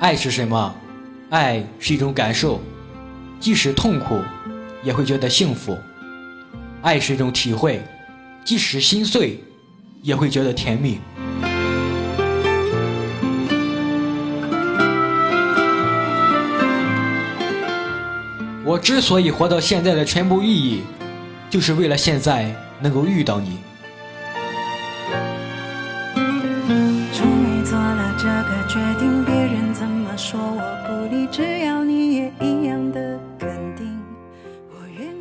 爱是什么？爱是一种感受，即使痛苦，也会觉得幸福；爱是一种体会，即使心碎，也会觉得甜蜜。我之所以活到现在的全部意义，就是为了现在能够遇到你。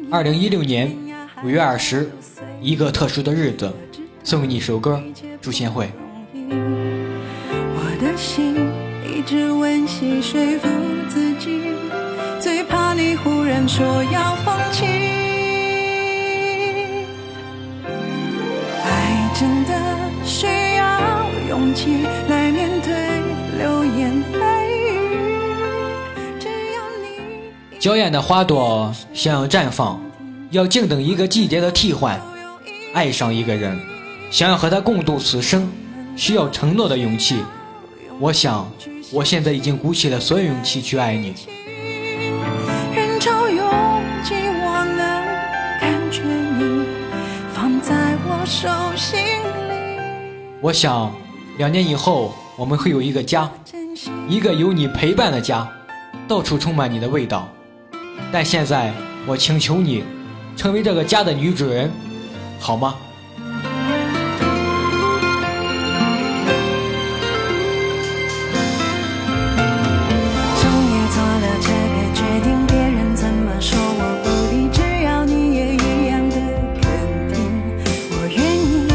二零一六年五月二十，一个特殊的日子，送给你一首歌《朱贤惠》。我的心一直温习说服自己，最怕你忽然说要放弃。爱真的需要勇气娇艳的花朵想要绽放。要静等一个季节的替换，爱上一个人，想要和他共度此生，需要承诺的勇气。我想，我现在已经鼓起了所有勇气去爱你。人潮拥挤，我能感觉你放在我手心里。我想，两年以后我们会有一个家，一个有你陪伴的家，到处充满你的味道。但现在，我请求你。成为这个家的女主人，好吗？终于做了这个决定，别人怎么说我不理，只要你也一样的肯定，我愿意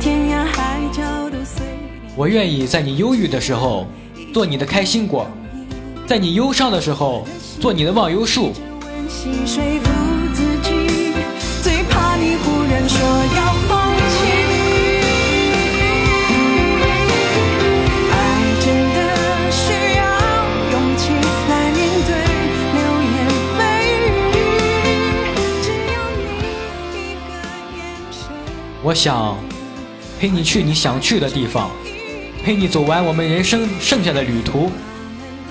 天涯海角都随你。我愿意在你忧郁的时候做你的开心果，在你忧伤的时候做你的忘忧树。我想陪你去你想去的地方，陪你走完我们人生剩下的旅途。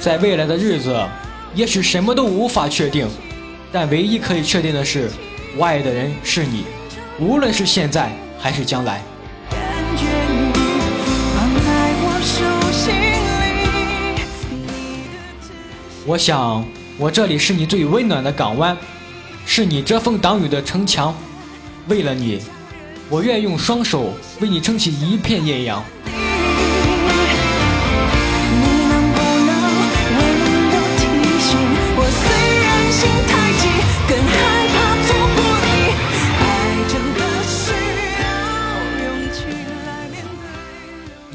在未来的日子，也许什么都无法确定，但唯一可以确定的是。我爱的人是你，无论是现在还是将来。我想，我这里是你最温暖的港湾，是你遮风挡雨的城墙。为了你，我愿用双手为你撑起一片艳阳。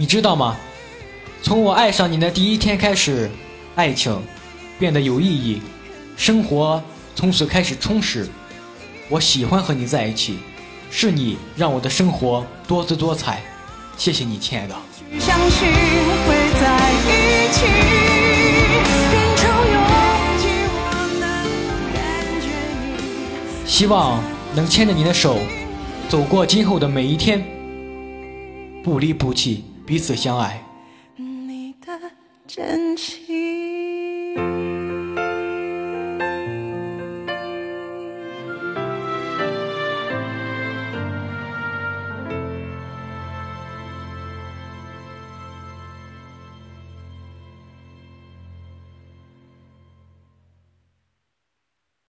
你知道吗？从我爱上你的第一天开始，爱情变得有意义，生活从此开始充实。我喜欢和你在一起，是你让我的生活多姿多彩。谢谢你，亲爱的。希望能牵着你的手，走过今后的每一天，不离不弃。彼此相爱。你的真情。